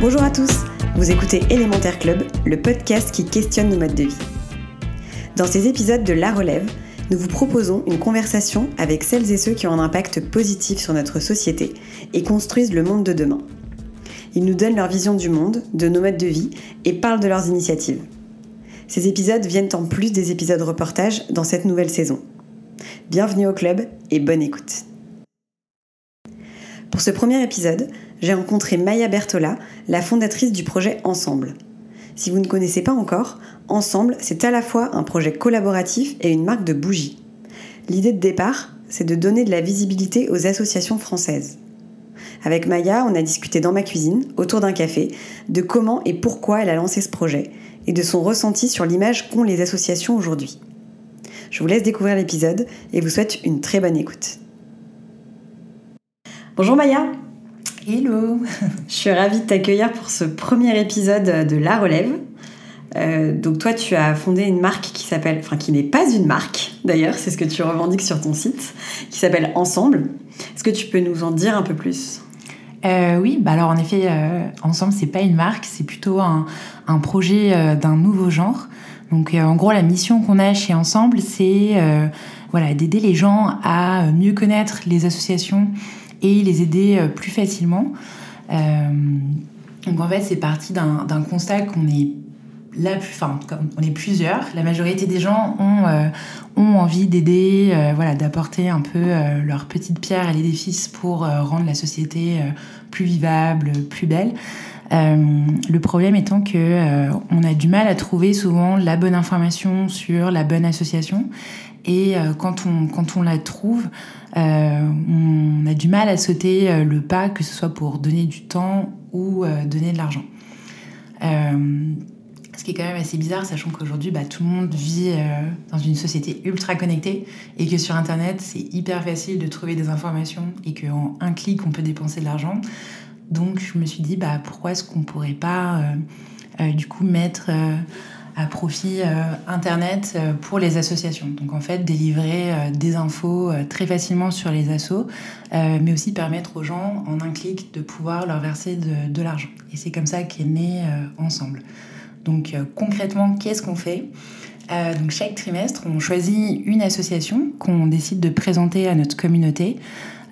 Bonjour à tous, vous écoutez Élémentaire Club, le podcast qui questionne nos modes de vie. Dans ces épisodes de La Relève, nous vous proposons une conversation avec celles et ceux qui ont un impact positif sur notre société et construisent le monde de demain. Ils nous donnent leur vision du monde, de nos modes de vie et parlent de leurs initiatives. Ces épisodes viennent en plus des épisodes reportages dans cette nouvelle saison. Bienvenue au club et bonne écoute. Pour ce premier épisode, j'ai rencontré Maya Bertola, la fondatrice du projet Ensemble. Si vous ne connaissez pas encore, Ensemble, c'est à la fois un projet collaboratif et une marque de bougies. L'idée de départ, c'est de donner de la visibilité aux associations françaises. Avec Maya, on a discuté dans ma cuisine, autour d'un café, de comment et pourquoi elle a lancé ce projet et de son ressenti sur l'image qu'ont les associations aujourd'hui. Je vous laisse découvrir l'épisode et vous souhaite une très bonne écoute. Bonjour Maya Hello Je suis ravie de t'accueillir pour ce premier épisode de La Relève. Euh, donc toi, tu as fondé une marque qui s'appelle, enfin qui n'est pas une marque d'ailleurs, c'est ce que tu revendiques sur ton site, qui s'appelle Ensemble. Est-ce que tu peux nous en dire un peu plus? Euh, Oui, bah alors en effet, euh, Ensemble, c'est pas une marque, c'est plutôt un, un projet d'un nouveau genre. Donc euh, en gros, la mission qu'on a chez Ensemble, c'est euh, voilà, d'aider les gens à mieux connaître les associations et les aider euh, plus facilement. Euh, donc en fait, c'est parti d'un constat qu'on est là, on est plusieurs, la majorité des gens ont, euh, envie d'aider, euh, voilà, d'apporter un peu euh, leur petite pierre à l'édifice pour euh, rendre la société euh, plus vivable, plus belle. Euh, le problème étant que euh, on a du mal à trouver souvent la bonne information sur la bonne association et euh, quand on quand on la trouve, on a du mal à sauter le pas, que ce soit pour donner du temps ou donner de l'argent. Ce qui est quand même assez bizarre, sachant qu'aujourd'hui, bah, tout le monde vit dans une société ultra connectée et que sur Internet, c'est hyper facile de trouver des informations et qu'en un clic, on peut dépenser de l'argent. Donc, je me suis dit, bah, pourquoi est-ce qu'on pourrait pas, euh, euh, du coup, mettre euh, à profit Internet pour les associations? Donc, en fait, délivrer des infos très facilement sur les assos, mais aussi permettre aux gens, en un clic, de pouvoir leur verser de, l'argent. Et c'est comme ça qu'est né Ensemble. Donc concrètement, qu'est-ce qu'on fait? Donc chaque trimestre, on choisit une association qu'on décide de présenter à notre communauté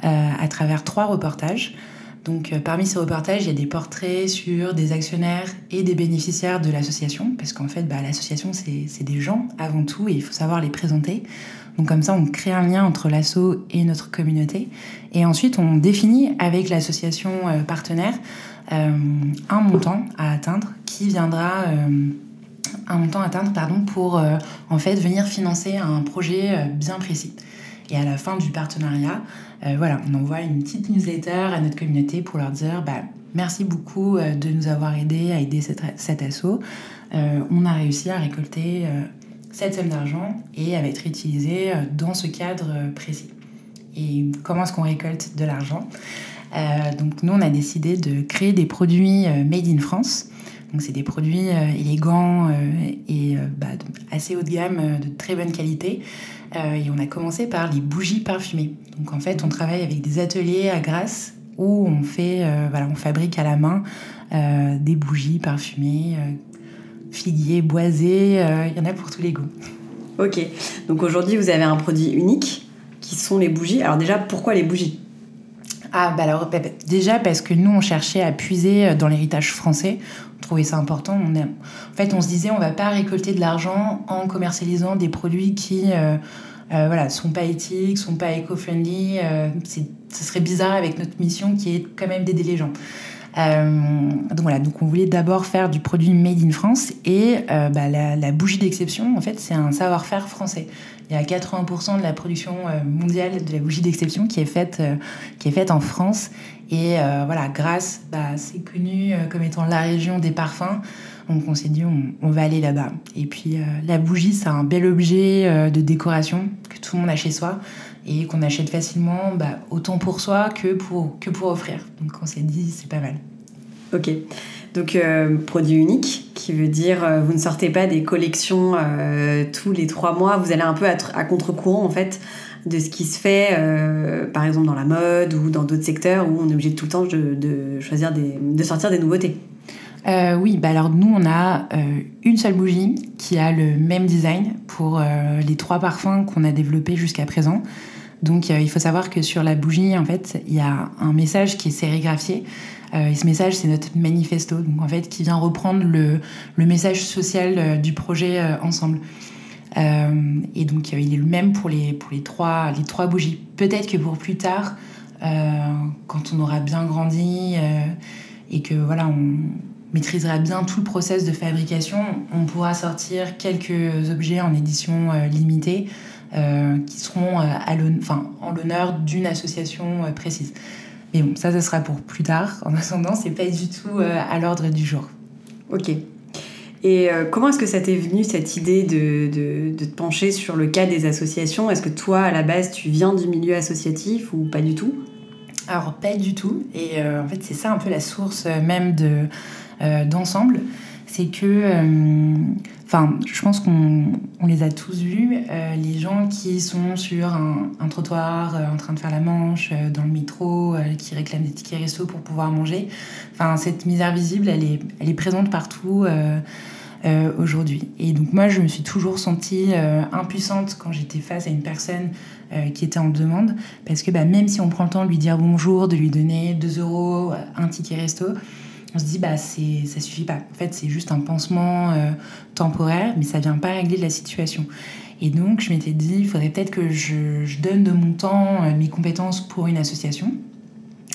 à travers trois reportages. Donc euh, parmi ces reportages, il y a des portraits sur des actionnaires et des bénéficiaires de l'association, parce qu'en fait, bah, l'association, c'est des gens avant tout, et il faut savoir les présenter. Donc comme ça, on crée un lien entre l'asso et notre communauté. Et ensuite, on définit avec l'association euh, partenaire euh, un montant à atteindre qui viendra un montant atteindre pardon pour en fait venir financer un projet bien précis. Et à la fin du partenariat, euh, voilà, on envoie une petite newsletter à notre communauté pour leur dire bah, merci beaucoup euh, de nous avoir aidés à aider cette, cet assaut. Euh, on a réussi à récolter cette somme d'argent et elle va être utilisée dans ce cadre précis. Et comment est-ce qu'on récolte de l'argent? Donc nous, on a décidé de créer des produits made in France. Donc c'est des produits élégants et bah, assez haut de gamme, de très bonne qualité. Euh, et on a commencé par les bougies parfumées. Donc en fait, on travaille avec des ateliers à Grasse où on fait, euh, voilà, on fabrique à la main euh, des bougies parfumées, euh, figuier, boisé. euh, Il y en a pour tous les goûts. Ok, donc aujourd'hui vous avez un produit unique qui sont les bougies. Alors déjà, pourquoi les bougies? Ah, bah alors, bah, bah, déjà parce que nous, on cherchait à puiser euh, dans l'héritage français. On trouvait ça important. En fait, on se disait, on va pas récolter de l'argent en commercialisant des produits qui euh, euh, voilà, sont pas éthiques, sont pas éco-friendly. euh, ce serait bizarre avec notre mission qui est quand même d'aider les gens. Euh, donc voilà, donc on voulait d'abord faire du produit made in France et bah, la, la bougie d'exception, en fait, c'est un savoir-faire français. Il y a 80% de la production mondiale de la bougie d'exception qui est faite, qui est faite en France. Et voilà, Grasse, bah, c'est connu comme étant la région des parfums. Donc on s'est dit, on, va aller là-bas. Et puis la bougie, c'est un bel objet de décoration que tout le monde a chez soi et qu'on achète facilement, bah, autant pour soi que pour, que pour offrir. Donc on s'est dit, c'est pas mal. Ok. Donc euh, produit unique, qui veut dire euh, vous ne sortez pas des collections euh, tous les trois mois, vous allez un peu à, contre-courant en fait de ce qui se fait par exemple dans la mode ou dans d'autres secteurs où on est obligé tout le temps de, choisir des, de sortir des nouveautés. oui, bah alors nous on a une seule bougie qui a le même design pour les trois parfums qu'on a développés jusqu'à présent. Donc il faut savoir que sur la bougie en fait il y a un message qui est sérigraphié euh, et ce message, c'est notre manifesto, donc en fait, qui vient reprendre le, message social euh, du projet euh, ensemble. et donc, il est le même pour les, trois, bougies. Peut-être que pour plus tard, quand on aura bien grandi et que voilà, on maîtrisera bien tout le process de fabrication, on pourra sortir quelques objets en édition limitée qui seront en l'honneur d'une association précise. Mais bon, ça, ce sera pour plus tard. En attendant, c'est pas du tout euh, à l'ordre du jour. Ok. Et euh, comment est-ce que ça t'est venu cette idée de, de, de, te pencher sur le cas des associations? Est-ce que toi, à la base, tu viens du milieu associatif ou pas du tout? Alors, pas du tout. Et euh, en fait, c'est ça un peu la source même de, d'ensemble. C'est que Enfin, je pense qu'on les a tous vus, euh, les gens qui sont sur un, trottoir euh, en train de faire la manche, euh, dans le métro, qui réclament des tickets resto pour pouvoir manger. Enfin, cette misère visible, elle est, elle est présente partout aujourd'hui. Et donc moi, je me suis toujours sentie impuissante quand j'étais face à une personne qui était en demande, parce que bah, même si on prend le temps de lui dire bonjour, de lui donner 2 euros, un ticket resto, on se dit bah c'est ça suffit pas. En fait, c'est juste un pansement euh, temporaire, mais ça vient pas régler la situation. Et donc, je m'étais dit, il faudrait peut-être que je, donne de mon temps, euh, mes compétences pour une association.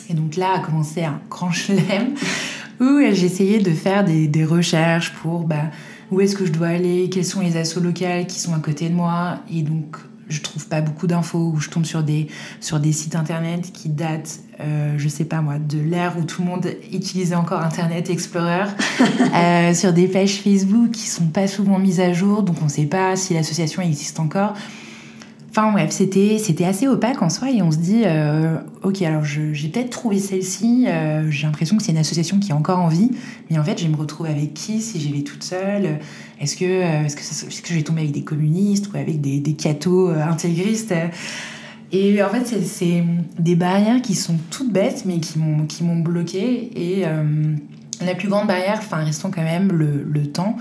Et donc là a commencé un grand chelem où j'essayais de faire des, des, recherches pour bah, où est-ce que je dois aller, quels sont les assos locales qui sont à côté de moi. Et donc, je trouve pas beaucoup d'infos, où je tombe sur des, sur des sites internet qui datent, euh, je sais pas moi, de l'ère où tout le monde utilisait encore Internet Explorer, euh, sur des pages Facebook qui sont pas souvent mises à jour, donc on sait pas si l'association existe encore. Enfin bref, c'était, c'était assez opaque en soi et on se dit, euh, ok, alors j'ai peut-être trouvé celle-ci, euh, j'ai l'impression que c'est une association qui a encore envie, mais en fait, je me retrouve avec qui si j'y vais toute seule? Est-ce que, euh, est-ce que, je vais tomber avec des communistes ou avec des, des cathos intégristes? Et en fait, c'est, des barrières qui sont toutes bêtes, mais qui m'ont, qui m'ont bloqué. Et la plus grande barrière, enfin, restons quand même le, le temps.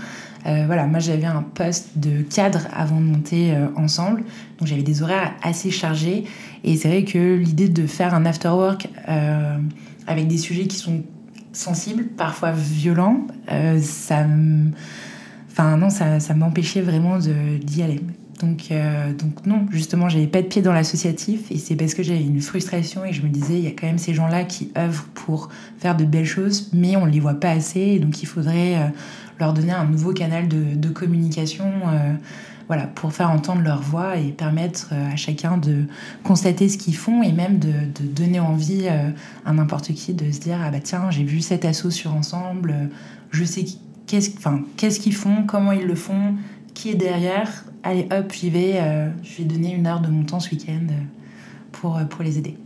Euh, voilà, moi j'avais un poste de cadre avant de monter euh, ensemble, donc j'avais des horaires assez chargés. Et c'est vrai que l'idée de faire un after work euh, avec des sujets qui sont sensibles, parfois violents, ça, enfin non, ça, ça m'empêchait vraiment d'y aller. Donc, donc non, justement, j'avais pas de pied dans l'associatif et c'est parce que j'avais une frustration et je me disais, il y a quand même ces gens-là qui œuvrent pour faire de belles choses, mais on les voit pas assez et donc il faudrait leur donner un nouveau canal de, communication euh, voilà, pour faire entendre leur voix et permettre euh, à chacun de constater ce qu'ils font et même de, donner envie euh, à n'importe qui de se dire ah bah tiens j'ai vu cet assaut sur ensemble je sais qu'est-ce enfin, qu'est-ce qu'ils font comment ils le font qui est derrière allez hop j'y vais je vais donner une heure de mon temps ce week-end pour, pour les aider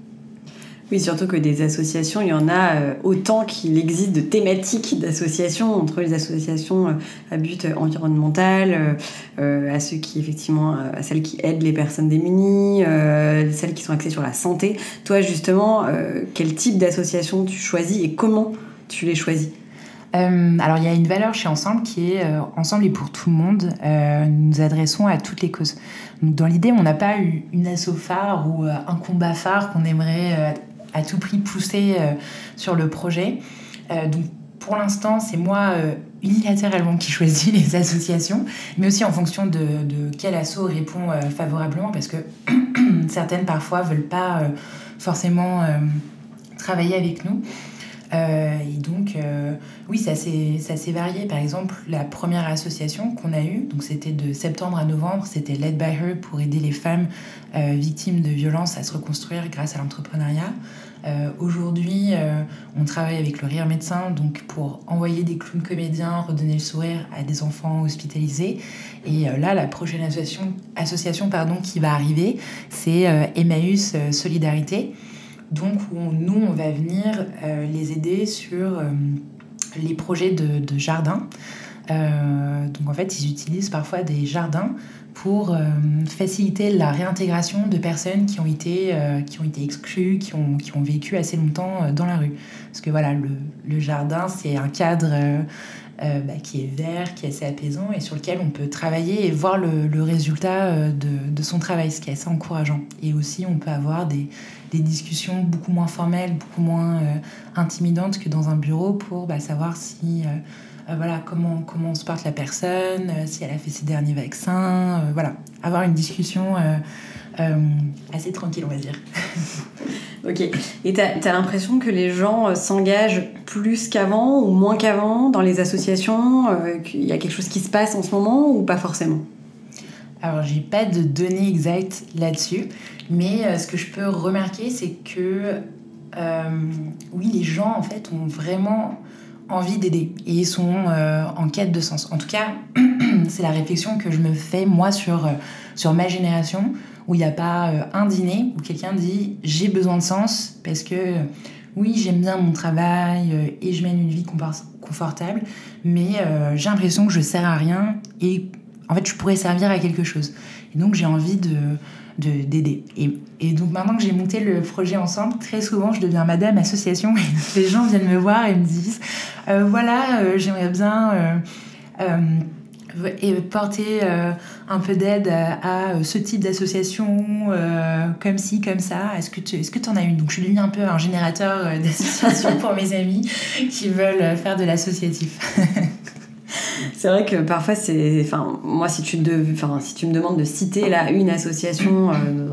oui, surtout que des associations, il y en a euh, autant qu'il existe de thématiques d'associations, entre les associations euh, à but environnemental, euh, à ceux qui, effectivement, à celles qui aident les personnes démunies, celles qui sont axées sur la santé. Toi, justement, quel type d'association tu choisis et comment tu les choisis? Alors il y a une valeur chez Ensemble qui est Ensemble et pour tout le monde. nous nous adressons à toutes les causes. Donc, dans l'idée, on n'a pas eu une asso phare ou un combat phare qu'on aimerait à tout prix pousser euh, sur le projet. Euh, donc pour l'instant, c'est moi euh, unilatéralement qui choisis les associations, mais aussi en fonction de, quel asso répond favorablement, parce que certaines parfois veulent pas forcément travailler avec nous. Et donc, oui, ça s'est varié. Par exemple, la première association qu'on a eue, donc c'était de septembre à novembre, c'était Led by Her pour aider les femmes victimes de violences à se reconstruire grâce à l'entrepreneuriat. Euh, aujourd'hui, euh, on travaille avec le Rire Médecin donc pour envoyer des clowns comédiens, redonner le sourire à des enfants hospitalisés. Et euh, là, la prochaine association, association pardon, qui va arriver, c'est Emmaüs Solidarité. Donc, nous, on va venir les aider sur les projets de, de jardin. donc, en fait, ils utilisent parfois des jardins pour euh, faciliter la réintégration de personnes qui ont été, euh, qui ont été exclues, qui ont, qui ont vécu assez longtemps euh, dans la rue. Parce que voilà, le, le jardin, c'est un cadre bah, qui est vert, qui est assez apaisant et sur lequel on peut travailler et voir le, résultat de, de, son travail, ce qui est assez encourageant. Et aussi, on peut avoir des, discussions beaucoup moins formelles, beaucoup moins intimidantes que dans un bureau pour bah, savoir si euh, voilà, comment, comment se porte la personne, euh, si elle a fait ses derniers vaccins, euh, voilà, avoir une discussion assez tranquille, on va dire. ok. Et tu as, l'impression que les gens s'engagent plus qu'avant ou moins qu'avant dans les associations Qu'il y a quelque chose qui se passe en ce moment ou pas forcément? Alors, j'ai pas de données exactes là-dessus, mais ce que je peux remarquer, c'est que oui, les gens en fait ont vraiment envie d'aider et ils sont euh, en quête de sens. En tout cas, c'est la réflexion que je me fais moi sur, euh, sur ma génération où il n'y a pas euh, un dîner où quelqu'un dit j'ai besoin de sens parce que oui, j'aime bien mon travail et je mène une vie confortable, mais j'ai l'impression que je sers à rien et en fait je pourrais servir à quelque chose. Et donc j'ai envie de d'aider. Et, donc maintenant que j'ai monté le projet ensemble, très souvent je deviens madame association et les gens viennent me voir et me disent euh, voilà, euh, j'aimerais bien euh, porter un peu d'aide à, ce type d'association, comme ci, comme ça. Est-ce que tu est-ce que en as une? Donc je suis devenue un peu un générateur d'associations pour mes amis qui veulent faire de l'associatif. C'est vrai que parfois, c'est. Enfin, moi, si tu, de, enfin, si tu me demandes de citer là, une association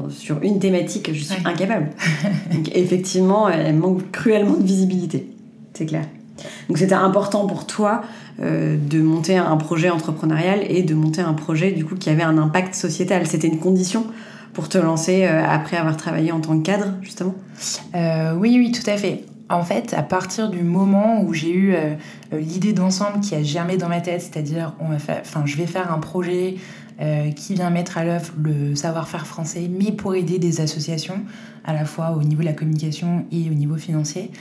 sur une thématique, je suis incapable. Donc, effectivement, elle manque cruellement de visibilité. C'est clair. Donc c'était important pour toi euh, de monter un projet entrepreneurial et de monter un projet du coup qui avait un impact sociétal. C'était une condition pour te lancer euh, après avoir travaillé en tant que cadre justement? Euh, Oui, oui, tout à fait. En fait, à partir du moment où j'ai eu l'idée d'ensemble qui a germé dans ma tête, c'est-à-dire enfin, je vais faire un projet qui vient mettre à l'œuvre le savoir-faire français, mais pour aider des associations, à la fois au niveau de la communication et au niveau financier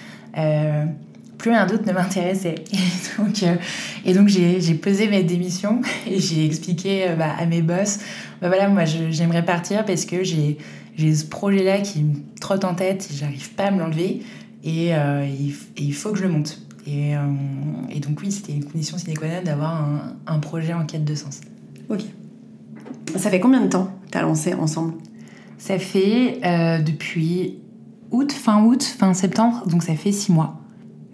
plus un doute ne m'intéressait. Et donc, euh, et donc j'ai posé mes démissions et j'ai expliqué euh, bah, à mes boss, bah, voilà, moi j'aimerais partir parce que j'ai ce projet-là qui me trotte en tête, j'arrive pas à me l'enlever et, euh, il faut que je le monte. Et, et donc oui, c'était une condition sine qua non d'avoir un, un, projet en quête de sens. Ok. Ça fait combien de temps tu as lancé ensemble? Ça fait depuis août, fin août, fin septembre, donc ça fait six mois.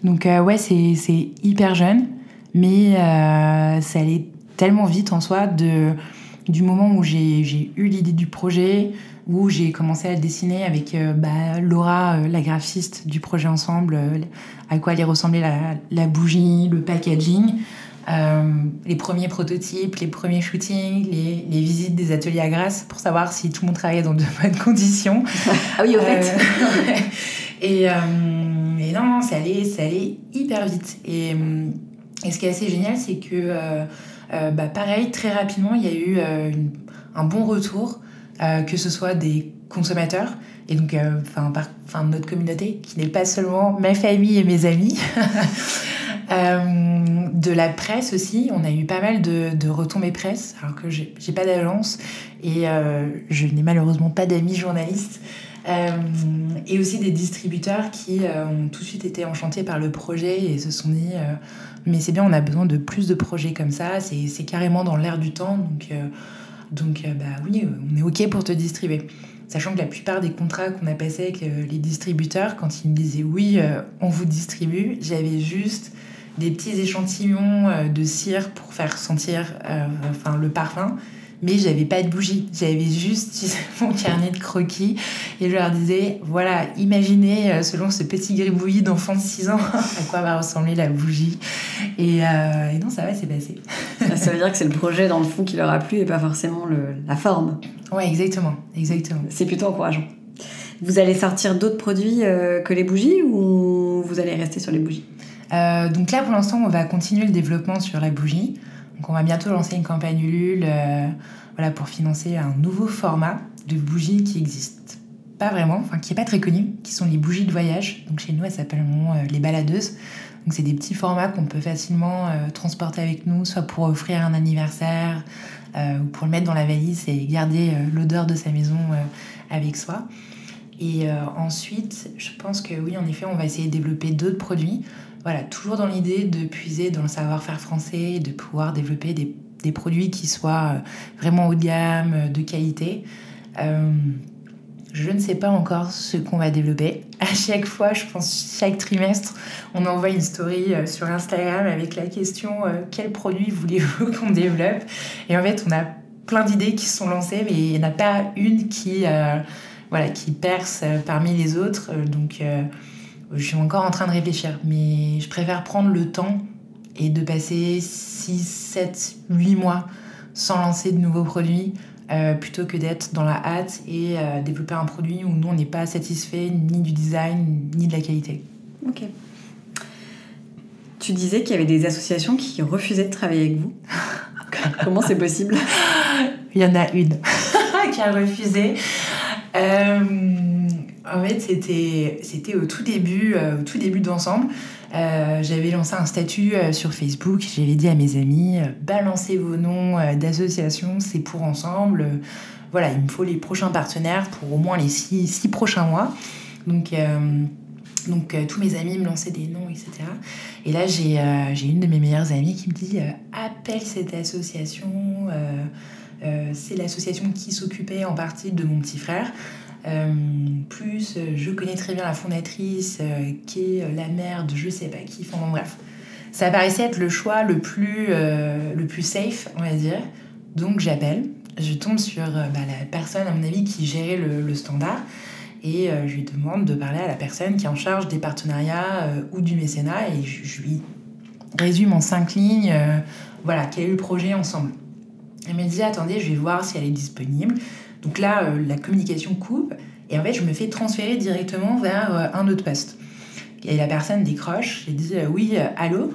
Donc euh, ouais, c'est hyper jeune, mais euh, ça allait tellement vite en soi de, du moment où j'ai eu l'idée du projet, où j'ai commencé à dessiner avec euh, bah, Laura, la graphiste du projet ensemble, à quoi allait ressembler la, la bougie, le packaging. les premiers prototypes, les premiers shootings, les, les, visites des ateliers à Grasse pour savoir si tout le monde travaillait dans de bonnes conditions. ah oui, au fait. et, mais non, ça allait, ça allait hyper vite. Et, et ce qui est assez génial, c'est que, euh, euh, bah, pareil, très rapidement, il y a eu euh, un bon retour, que ce soit des consommateurs, et donc, enfin, enfin, notre communauté, qui n'est pas seulement ma famille et mes amis. de la presse aussi, on a eu pas mal de, de retombées presse, alors que j'ai pas d'agence et je n'ai malheureusement pas d'amis journalistes. Euh, et aussi des distributeurs qui euh, ont tout de suite été enchantés par le projet et se sont dit euh, mais c'est bien, on a besoin de plus de projets comme ça, c'est carrément dans l'air du temps, donc, donc bah oui, on est OK pour te distribuer. Sachant que la plupart des contrats qu'on a passés avec les distributeurs, quand ils me disaient oui, on vous distribue, j'avais juste des petits échantillons de cire pour faire sentir enfin, le parfum mais j'avais pas de bougie. J'avais juste mon carnet de croquis et je leur disais voilà, imaginez euh, selon ce petit gribouillis d'enfant de 6 ans à quoi va ressembler la bougie. Et, euh, et non, ça va, c'est passé. ça veut dire que c'est le projet dans le fond qui leur a plu et pas forcément le, la forme. Ouais, exactement, exactement. C'est plutôt encourageant. Vous allez sortir d'autres produits euh, que les bougies ou vous allez rester sur les bougies? Euh, Donc là, pour l'instant, on va continuer le développement sur la bougie. Donc on va bientôt lancer une campagne Ulule euh, pour financer un nouveau format de bougies qui existe pas vraiment, enfin qui est pas très connu, qui sont les bougies de voyage. Donc chez nous, elles s'appellent les baladeuses. Donc c'est des petits formats qu'on peut facilement transporter avec nous, soit pour offrir un anniversaire, ou pour le mettre dans la valise et garder l'odeur de sa maison avec soi. Et euh, ensuite, je pense que oui, en effet, on va essayer de développer d'autres produits. Voilà, toujours dans l'idée de puiser dans le savoir-faire français, de pouvoir développer des, produits qui soient euh, vraiment haut de gamme, euh, de qualité. je ne sais pas encore ce qu'on va développer. À chaque fois, je pense chaque trimestre, on envoie une story sur Instagram avec la question quel produit voulez-vous qu'on développe? Et en fait, on a plein d'idées qui sont lancées, mais il n'y en a pas une qui voilà, qui perce euh, parmi les autres. Euh, donc, euh, je suis encore en train de réfléchir. Mais je préfère prendre le temps et de passer 6, 7, 8 mois sans lancer de nouveaux produits plutôt que d'être dans la hâte et développer un produit où nous, on n'est pas satisfait ni du design ni de la qualité. Ok. Tu disais qu'il y avait des associations qui refusaient de travailler avec vous. Comment c'est possible? Il y en a une qui a refusé. Euh, en fait, c'était, au tout début, euh, au tout début d'ensemble. Euh, j'avais lancé un statut sur Facebook. J'avais dit à mes amis balancez vos noms d'associations, c'est pour ensemble. voilà, il me faut les prochains partenaires pour au moins les six, six prochains mois. Donc, donc tous mes amis me lançaient des noms, etc. Et là, j'ai, une de mes meilleures amies qui me dit appelle cette association. Euh, c'est l'association qui s'occupait en partie de mon petit frère. Euh, plus, je connais très bien la fondatrice, euh, qui est la mère de je sais pas qui. Enfin, bref, ça paraissait être le choix le plus, le plus safe, on va dire. Donc j'appelle, je tombe sur bah, la personne, à mon avis, qui gérait le, standard. Et je lui demande de parler à la personne qui est en charge des partenariats ou du mécénat. Et je, je, lui résume en cinq lignes, voilà, quel est le projet ensemble. Elle me dit attendez, je vais voir si elle est disponible. Donc là, euh, la communication coupe et en fait, je me fais transférer directement vers euh, un autre poste. Et la personne décroche, j'ai dit euh, oui, allô?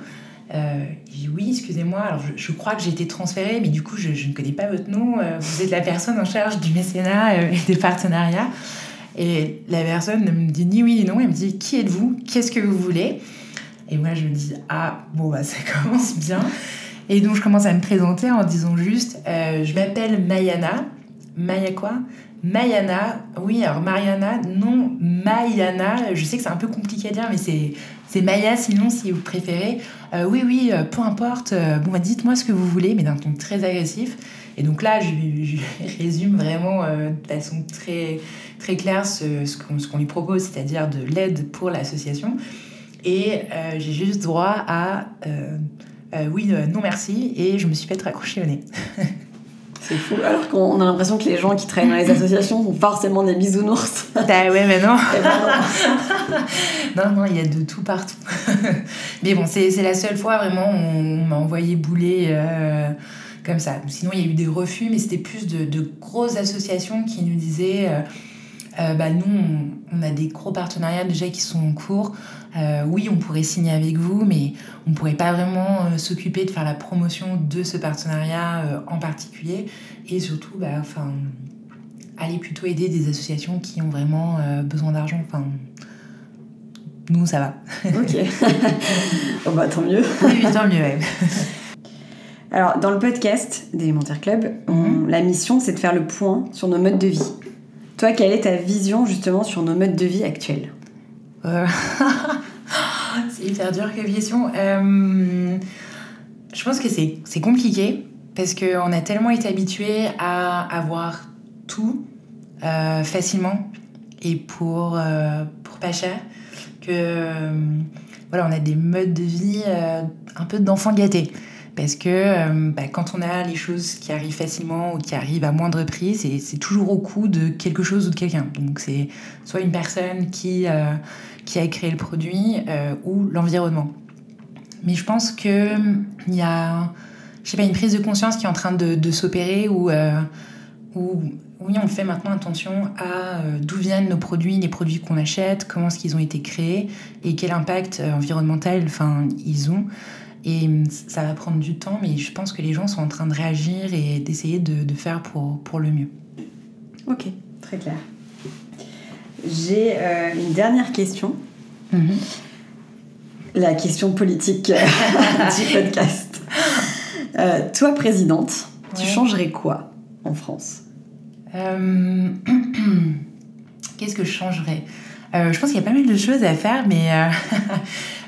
j'ai dit oui, excusez-moi. Alors je, crois que j'ai été transférée, mais du coup, je, ne connais pas votre nom. vous êtes la personne en charge du mécénat et des partenariats. Et la personne ne me dit ni oui ni non. Elle me dit qui êtes-vous? Qu'est-ce que vous voulez? Et moi, je me dis ah bon bah ça commence bien. Et donc je commence à me présenter en disant juste, euh, je m'appelle Mayana. Maya quoi Mayana, oui, alors Mariana, non, Mayana, je sais que c'est un peu compliqué à dire, mais c'est, Maya sinon si vous préférez. Euh, oui, oui, euh, peu importe, bon, bah, dites-moi ce que vous voulez, mais d'un ton très agressif. Et donc là, je, résume vraiment de façon très, très claire ce, qu'on, lui propose, c'est-à-dire de l'aide pour l'association. Et j'ai juste droit à euh, oui, euh, non merci, et je me suis fait raccrocher au nez. C'est fou, alors qu'on a l'impression que les gens qui travaillent dans les associations sont forcément des bisounours. Bah ouais, mais non. non, non, il y a de tout partout. mais bon, c'est la seule fois vraiment où on m'a envoyé bouler euh, comme ça. Sinon, il y a eu des refus, mais c'était plus de, de, grosses associations qui nous disaient bah, nous, on, on, a des gros partenariats déjà qui sont en cours. Euh, oui, on pourrait signer avec vous, mais on ne pourrait pas vraiment euh, s'occuper de faire la promotion de ce partenariat euh, en particulier. Et surtout, bah, enfin, aller plutôt aider des associations qui ont vraiment besoin d'argent. Enfin, nous, ça va. Ok. bah, tant mieux. oui, tant mieux, Alors, dans le podcast d'Élémentaire Club, mhm. la mission, c'est de faire le point sur nos modes de vie. Toi, quelle est ta vision justement sur nos modes de vie actuels? C'est hyper dur comme question. Euh, je pense que c'est compliqué parce qu'on a tellement été habitué à avoir tout euh, facilement et pour, euh, pour pas cher que voilà, on a des modes de vie un peu d'enfants gâtés. Parce que euh, bah, quand on a les choses qui arrivent facilement ou qui arrivent à moindre prix, c'est toujours au coût de quelque chose ou de quelqu'un. Donc c'est soit une personne qui, euh, a créé le produit euh, ou l'environnement. Mais je pense qu'il y a je sais pas, une prise de conscience qui est en train de, s'opérer où, oui, on fait maintenant attention à d'où viennent nos produits, les produits qu'on achète, comment est-ce qu'ils ont été créés et quel impact environnemental ils ont. Et ça va prendre du temps, mais je pense que les gens sont en train de réagir et d'essayer de, de, faire pour, pour le mieux. Ok, très clair. J'ai euh, une dernière question. Mm -hmm. La question politique du podcast. Euh, toi, présidente, ouais. tu changerais quoi en France? Euh... Qu'est-ce que je changerais? Euh, Je pense qu'il y a pas mal de choses à faire, mais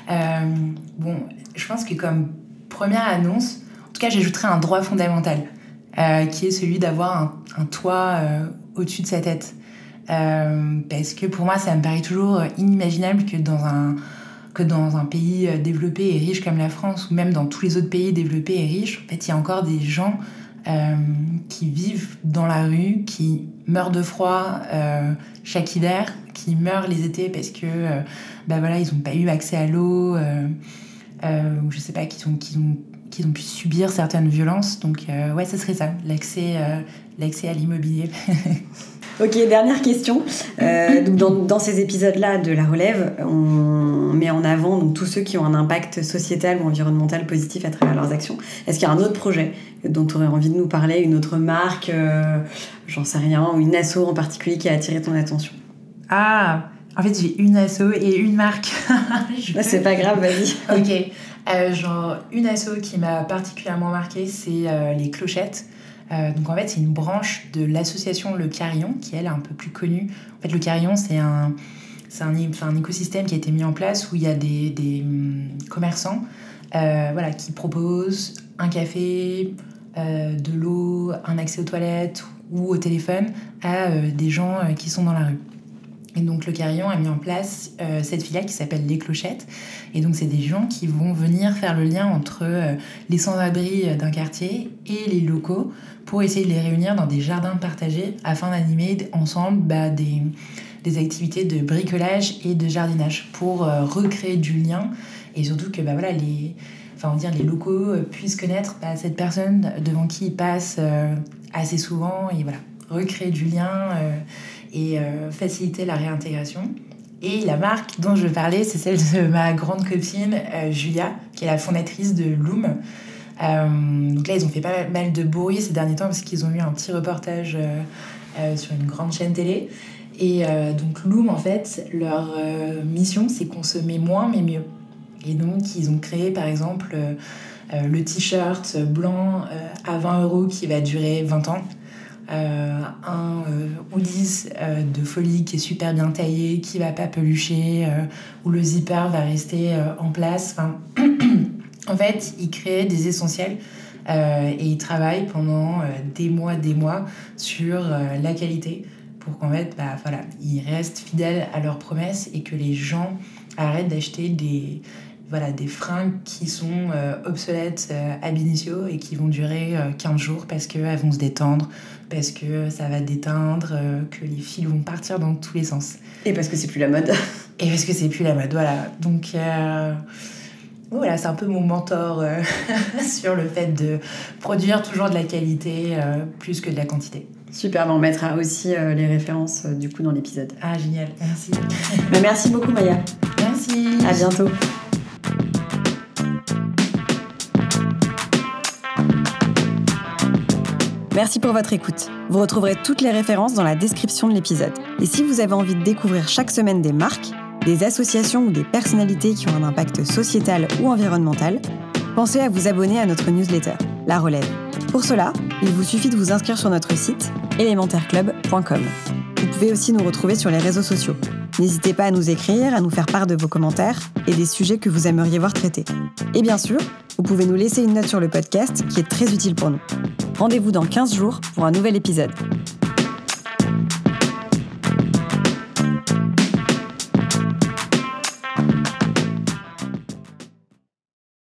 euh, bon, je pense que comme première annonce, en tout cas, j'ajouterais un droit fondamental, euh, qui est celui d'avoir un, toit euh, au-dessus de sa tête. Euh, parce que pour moi, ça me paraît toujours inimaginable que dans un que dans un pays développé et riche comme la France, ou même dans tous les autres pays développés et riches, en fait, il y a encore des gens qui vivent dans la rue, qui meurent de froid chaque hiver, qui meurent les étés parce que bah voilà, ils n'ont pas eu accès à l'eau, ou je sais pas, qu'ils ont, pu subir certaines violences. Donc ouais, ce serait ça, l'accès, l'accès à l'immobilier. Ok, dernière question. Euh, donc dans, dans, ces épisodes-là de la relève, on met en avant donc, tous ceux qui ont un impact sociétal ou environnemental positif à travers leurs actions. Est-ce qu'il y a un autre projet dont tu aurais envie de nous parler, une autre marque, euh, j'en sais rien, ou une asso en particulier qui a attiré ton attention? Ah, en fait j'ai une asso et une marque. Bah, c'est pas grave, vas-y. ok, euh, genre une asso qui m'a particulièrement marqué, c'est euh, les clochettes. Euh, donc en fait, c'est une branche de l'association Le Carillon, qui elle est un peu plus connue. En fait, Le Carillon, c'est un, c'est un, un, écosystème qui a été mis en place où il y a des, des hum, commerçants euh, voilà, qui proposent un café, euh, de l'eau, un accès aux toilettes ou au téléphone à euh, des gens euh, qui sont dans la rue. Et donc le Carillon a mis en place euh, cette filiale qui s'appelle Les Clochettes. Et donc c'est des gens qui vont venir faire le lien entre euh, les sans-abri d'un quartier et les locaux pour essayer de les réunir dans des jardins partagés afin d'animer ensemble bah, des, des, activités de bricolage et de jardinage pour euh, recréer du lien et surtout que bah, voilà, les, enfin, on les locaux puissent connaître bah, cette personne devant qui ils passent euh, assez souvent et voilà, recréer du lien euh, et euh, faciliter la réintégration. Et la marque dont je parler, c'est celle de ma grande copine euh, Julia, qui est la fondatrice de Loom. Euh, donc là, ils ont fait pas mal de bruit ces derniers temps parce qu'ils ont eu un petit reportage sur une grande chaîne télé. Et donc Loom, en fait, leur mission, c'est consommer moins mais mieux. Et donc, ils ont créé, par exemple, le t-shirt blanc à 20 euros qui va durer 20 ans un euh, hoodies euh, de folie qui est super bien taillé, qui va pas pelucher, euh, où le zipper va rester euh, en place. Enfin, en fait, il crée des essentiels et il travaille pendant des mois, des mois sur la qualité pour qu'en fait, bah, voilà, ils restent fidèles à leurs promesses et que les gens arrêtent d'acheter des, voilà, des fringues qui sont euh, obsolètes euh, ab initio et qui vont durer euh, 15 jours parce qu'elles vont se détendre, parce que ça va déteindre, que les fils vont partir dans tous les sens. Et parce que c'est plus la mode. Et parce que c'est plus la mode, voilà. Donc voilà, c'est un peu mon mentor sur le fait de produire toujours de la qualité plus que de la quantité. Super, on mettra aussi euh, les références euh, du coup dans l'épisode. Ah génial, merci. Mais merci beaucoup Maya. Merci. À bientôt. Merci pour votre écoute. Vous retrouverez toutes les références dans la description de l'épisode. Et si vous avez envie de découvrir chaque semaine des marques, des associations ou des personnalités qui ont un impact sociétal ou environnemental, pensez à vous abonner à notre newsletter, La Relève. Pour cela, il vous suffit de vous inscrire sur notre site élémentaireclub.com. Vous pouvez aussi nous retrouver sur les réseaux sociaux. N'hésitez pas à nous écrire, à nous faire part de vos commentaires et des sujets que vous aimeriez voir traités. Et bien sûr, vous pouvez nous laisser une note sur le podcast qui est très utile pour nous. Rendez-vous dans 15 jours pour un nouvel épisode.